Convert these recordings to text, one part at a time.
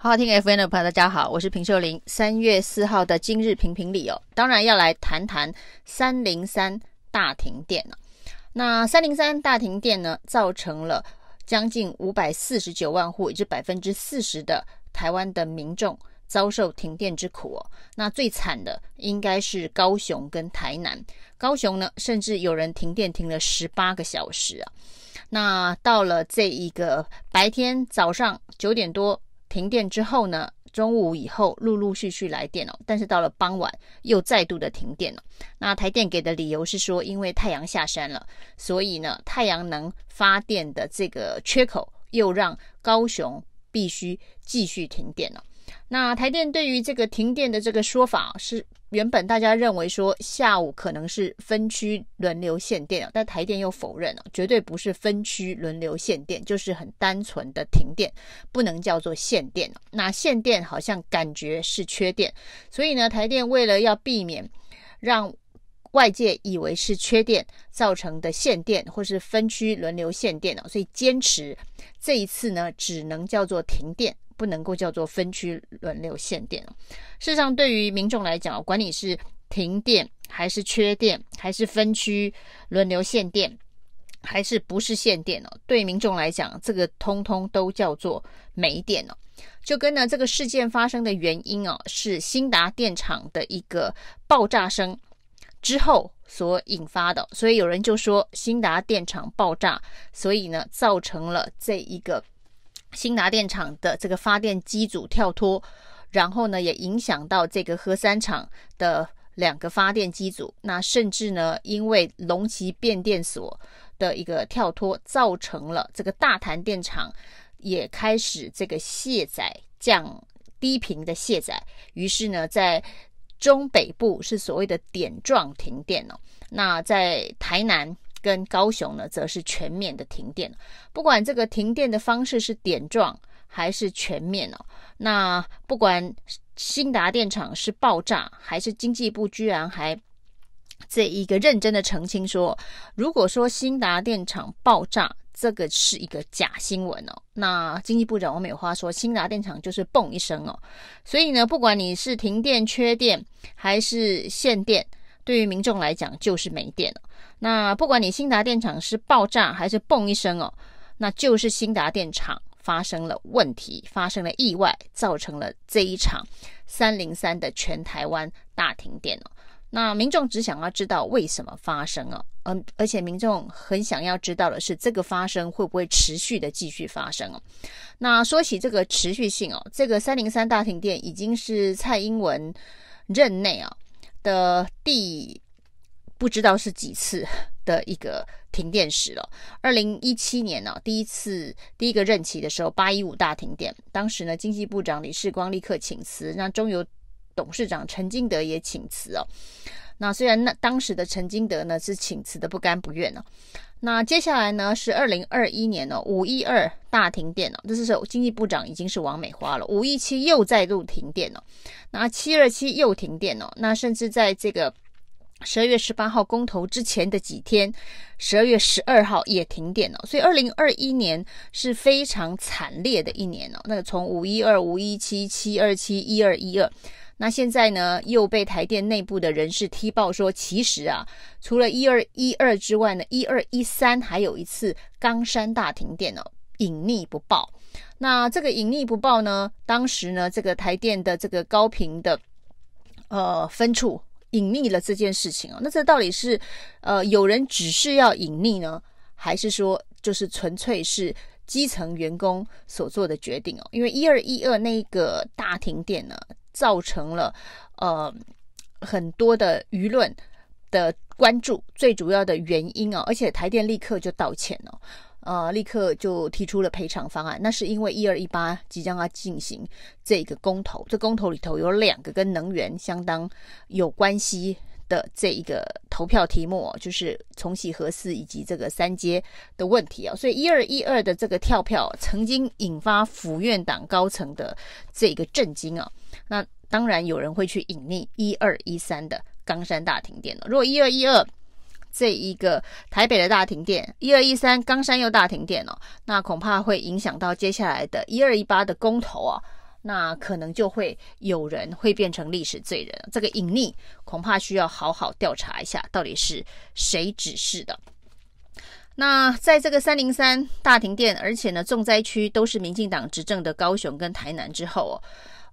好好听 FM 的朋友，大家好，我是平秀玲。三月四号的今日评评理哦，当然要来谈谈三零三大停电了。那三零三大停电呢，造成了将近五百四十九万户，也就是百分之四十的台湾的民众遭受停电之苦哦。那最惨的应该是高雄跟台南，高雄呢，甚至有人停电停了十八个小时啊。那到了这一个白天早上九点多。停电之后呢，中午以后陆陆续续来电了，但是到了傍晚又再度的停电了。那台电给的理由是说，因为太阳下山了，所以呢，太阳能发电的这个缺口又让高雄必须继续停电了。那台电对于这个停电的这个说法是，原本大家认为说下午可能是分区轮流限电，但台电又否认了，绝对不是分区轮流限电，就是很单纯的停电，不能叫做限电。那限电好像感觉是缺电，所以呢，台电为了要避免让外界以为是缺电造成的限电，或是分区轮流限电，所以坚持这一次呢，只能叫做停电。不能够叫做分区轮流限电。事实上，对于民众来讲，管你是停电还是缺电，还是分区轮流限电，还是不是限电哦，对民众来讲，这个通通都叫做没电哦。就跟呢这个事件发生的原因哦，是兴达电厂的一个爆炸声之后所引发的，所以有人就说兴达电厂爆炸，所以呢造成了这一个。新达电厂的这个发电机组跳脱，然后呢，也影响到这个核三厂的两个发电机组。那甚至呢，因为龙崎变电所的一个跳脱，造成了这个大潭电厂也开始这个卸载降低频的卸载。于是呢，在中北部是所谓的点状停电哦。那在台南。跟高雄呢，则是全面的停电。不管这个停电的方式是点状还是全面哦，那不管新达电厂是爆炸，还是经济部居然还这一个认真的澄清说，如果说兴达电厂爆炸，这个是一个假新闻哦。那经济部长王美花说，新达电厂就是嘣一声哦。所以呢，不管你是停电、缺电还是限电。对于民众来讲，就是没电了。那不管你兴达电厂是爆炸还是嘣一声哦，那就是兴达电厂发生了问题，发生了意外，造成了这一场三零三的全台湾大停电哦。那民众只想要知道为什么发生哦，嗯，而且民众很想要知道的是，这个发生会不会持续的继续发生哦？那说起这个持续性哦，这个三零三大停电已经是蔡英文任内啊。的第不知道是几次的一个停电史了。二零一七年呢、啊，第一次第一个任期的时候，八一五大停电，当时呢，经济部长李世光立刻请辞，那中油董事长陈金德也请辞哦。那虽然那当时的陈金德呢是请辞的不甘不愿呢、那接下来呢是二零二一年哦，五一二大停电哦，这是经济部长已经是王美花了。五一七又再度停电哦，那七二七又停电哦，那甚至在这个十二月十八号公投之前的几天，十二月十二号也停电哦。所以二零二一年是非常惨烈的一年哦。那个从五一二、五一七、七二七、一二一二。那现在呢，又被台电内部的人士踢爆说，其实啊，除了一二一二之外呢，一二一三还有一次冈山大停电哦，隐匿不报。那这个隐匿不报呢，当时呢，这个台电的这个高频的呃分处隐匿了这件事情哦。那这到底是呃有人只是要隐匿呢，还是说就是纯粹是基层员工所做的决定哦？因为一二一二那个大停电呢，造成了呃很多的舆论的关注，最主要的原因啊，而且台电立刻就道歉了，呃，立刻就提出了赔偿方案。那是因为一二一八即将要进行这个公投，这公投里头有两个跟能源相当有关系的这一个投票题目，就是重启核四以及这个三阶的问题啊，所以一二一二的这个跳票曾经引发府院党高层的这个震惊啊。那当然有人会去隐匿一二一三的冈山大停电了。如果一二一二这一个台北的大停电，一二一三冈山又大停电了，那恐怕会影响到接下来的一二一八的公投啊。那可能就会有人会变成历史罪人。这个隐匿恐怕需要好好调查一下，到底是谁指示的。那在这个三零三大停电，而且呢，重灾区都是民进党执政的高雄跟台南之后，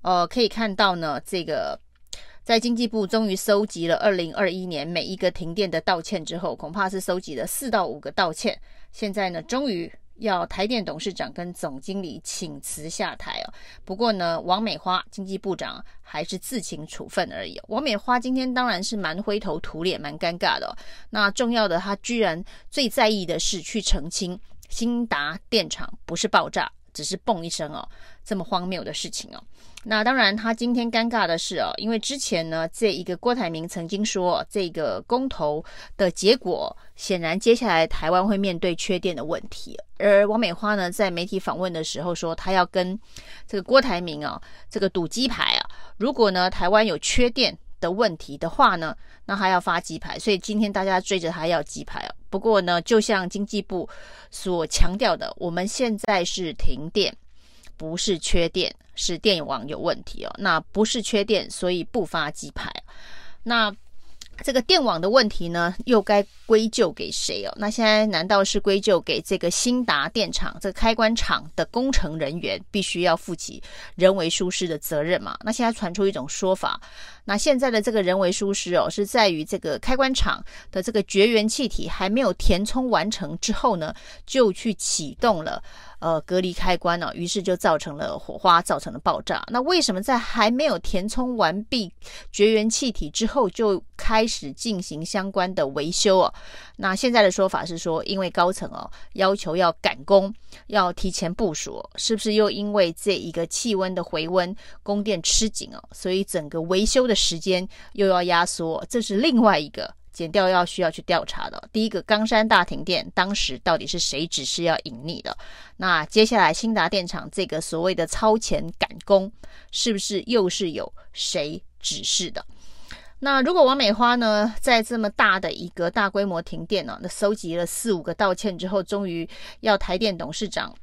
呃，可以看到呢，这个在经济部终于收集了二零二一年每一个停电的道歉之后，恐怕是收集了四到五个道歉。现在呢，终于。要台电董事长跟总经理请辞下台哦。不过呢，王美花经济部长还是自请处分而已。王美花今天当然是蛮灰头土脸，蛮尴尬的哦。那重要的，她居然最在意的是去澄清兴达电厂不是爆炸，只是嘣一声哦，这么荒谬的事情哦。那当然，他今天尴尬的是哦，因为之前呢，这一个郭台铭曾经说，这个公投的结果显然接下来台湾会面对缺电的问题。而王美花呢，在媒体访问的时候说，他要跟这个郭台铭啊，这个赌鸡排啊，如果呢台湾有缺电的问题的话呢，那他要发鸡排。所以今天大家追着他要鸡排哦。不过呢，就像经济部所强调的，我们现在是停电，不是缺电。是电网有问题哦，那不是缺电，所以不发鸡排。那这个电网的问题呢，又该归咎给谁哦？那现在难道是归咎给这个兴达电厂这个开关厂的工程人员必须要负起人为疏失的责任吗？那现在传出一种说法，那现在的这个人为疏失哦，是在于这个开关厂的这个绝缘气体还没有填充完成之后呢，就去启动了。呃，隔离开关呢、哦，于是就造成了火花，造成了爆炸。那为什么在还没有填充完毕绝缘气体之后，就开始进行相关的维修哦？那现在的说法是说，因为高层哦要求要赶工，要提前部署，是不是又因为这一个气温的回温，供电吃紧哦，所以整个维修的时间又要压缩，这是另外一个。检调要需要去调查的。第一个冈山大停电，当时到底是谁指示要隐匿的？那接下来兴达电厂这个所谓的超前赶工，是不是又是有谁指示的？那如果王美花呢，在这么大的一个大规模停电呢、那收集了四五个道歉之后，终于要台电董事长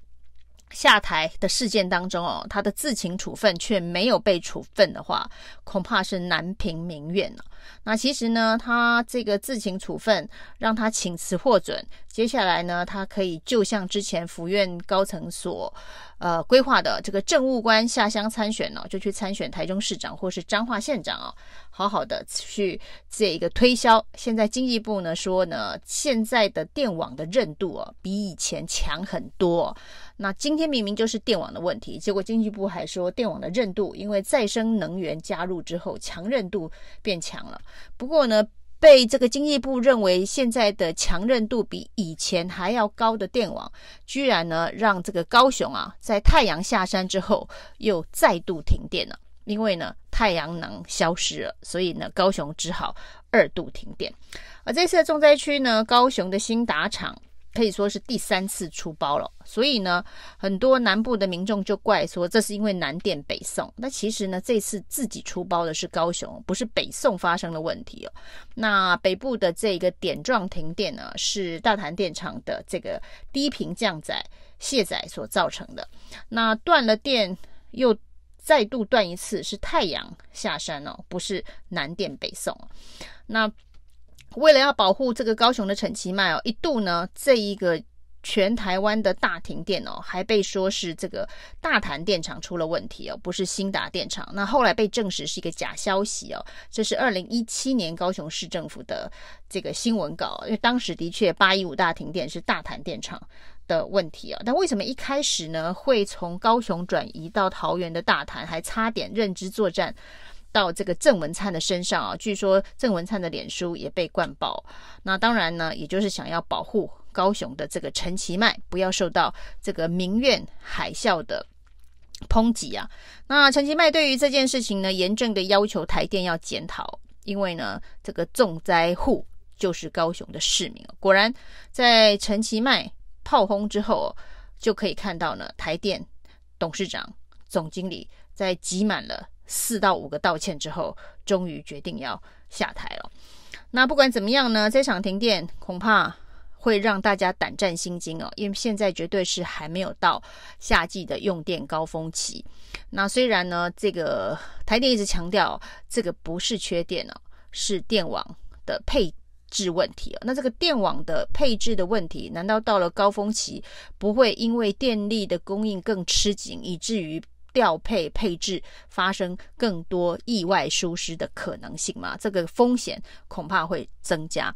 下台的事件当中哦，他的自请处分却没有被处分的话，恐怕是难平民怨了。那其实呢，他这个自请处分让他请辞获准，接下来呢，他可以就像之前府院高层所呃规划的这个政务官下乡参选呢、就去参选台中市长或是彰化县长哦，好好的去这一个推销。现在经济部呢说呢，现在的电网的韧度哦比以前强很多。那今天明明就是电网的问题，结果经济部还说电网的韧度因为再生能源加入之后强韧度变强了。不过呢，被这个经济部认为现在的强韧度比以前还要高的电网，居然呢让这个高雄啊，在太阳下山之后又再度停电了。因为呢太阳能消失了，所以呢高雄只好二度停电。而这次的重灾区呢，高雄的兴达厂。可以说是第三次出包了，所以呢，很多南部的民众就怪说这是因为南电北送。那其实呢，这次自己出包的是高雄，不是北送发生的问题哦。那北部的这个点状停电呢，是大潭电厂的这个低频降载卸载所造成的。那断了电又再度断一次，是太阳下山哦，不是南电北送。那。为了要保护这个高雄的陈其迈哦，一度呢，这一个全台湾的大停电哦，还被说是这个大潭电厂出了问题哦，不是兴达电厂。那后来被证实是一个假消息哦，这是二零一七年高雄市政府的这个新闻稿，因为当时的确八一五大停电是大潭电厂的问题啊。但为什么一开始呢会从高雄转移到桃园的大潭，还差点认知作战？到这个郑文灿的身上啊，据说郑文灿的脸书也被灌爆。那当然呢，也就是想要保护高雄的这个陈其迈，不要受到这个民怨海啸的抨击啊。那陈其迈对于这件事情呢，严正的要求台电要检讨，因为呢，这个重灾户就是高雄的市民。果然，在陈其迈炮轰之后，就可以看到呢，台电董事长、总经理在挤满了。四到五个道歉之后，终于决定要下台了。那不管怎么样呢，这场停电恐怕会让大家胆战心惊哦，因为现在绝对是还没有到夏季的用电高峰期。那虽然呢，这个台电一直强调这个不是缺电哦，是电网的配置问题哦。那这个电网的配置的问题，难道到了高峰期不会因为电力的供应更吃紧，以至于调配配置发生更多意外疏失的可能性嘛？这个风险恐怕会增加。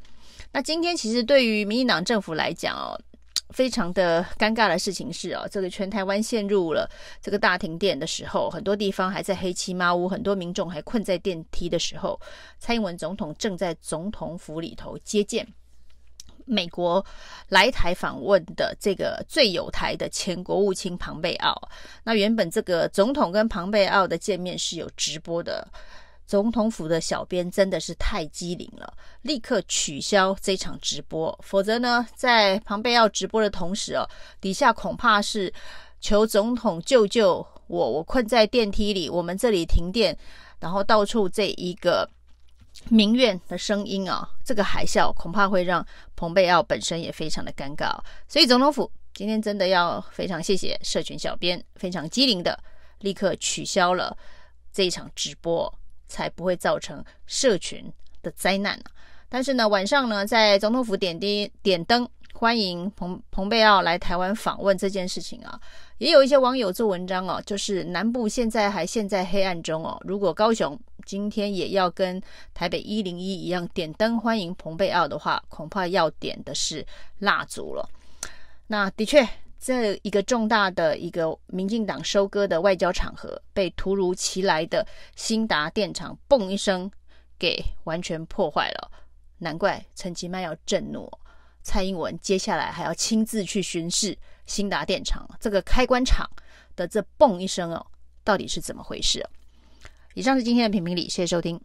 那今天其实对于民进党政府来讲哦，非常的尴尬的事情是哦，这个全台湾陷入了这个大停电的时候，很多地方还在黑漆麻乌，很多民众还困在电梯的时候，蔡英文总统正在总统府里头接见美国来台访问的这个最有台的前国务卿庞贝奥。那原本这个总统跟庞贝奥的见面是有直播的。总统府的小编真的是太机灵了，立刻取消这场直播。否则呢，在庞贝奥直播的同时哦，底下恐怕是求总统救救我，我困在电梯里，我们这里停电，然后到处这一个民怨的声音啊，这个海啸恐怕会让蓬佩奥本身也非常的尴尬。所以总统府今天真的要非常谢谢社群小编，非常机灵的立刻取消了这一场直播。才不会造成社群的灾难啊。但是呢，晚上呢，在总统府点滴点灯欢迎彭彭贝奥来台湾访问这件事情啊，也有一些网友做文章哦，就是南部现在还陷在黑暗中哦。如果高雄今天也要跟台北一零一一样点灯欢迎彭贝奥的话，恐怕要点的是蜡烛了。那的确。这一个重大的一个民进党收割的外交场合，被突如其来的兴达电厂“嘣”一声给完全破坏了。难怪陈其迈要震怒，蔡英文接下来还要亲自去巡视兴达电厂这个开关厂的这“嘣”一声哦，到底是怎么回事？以上是今天的评评理，谢谢收听。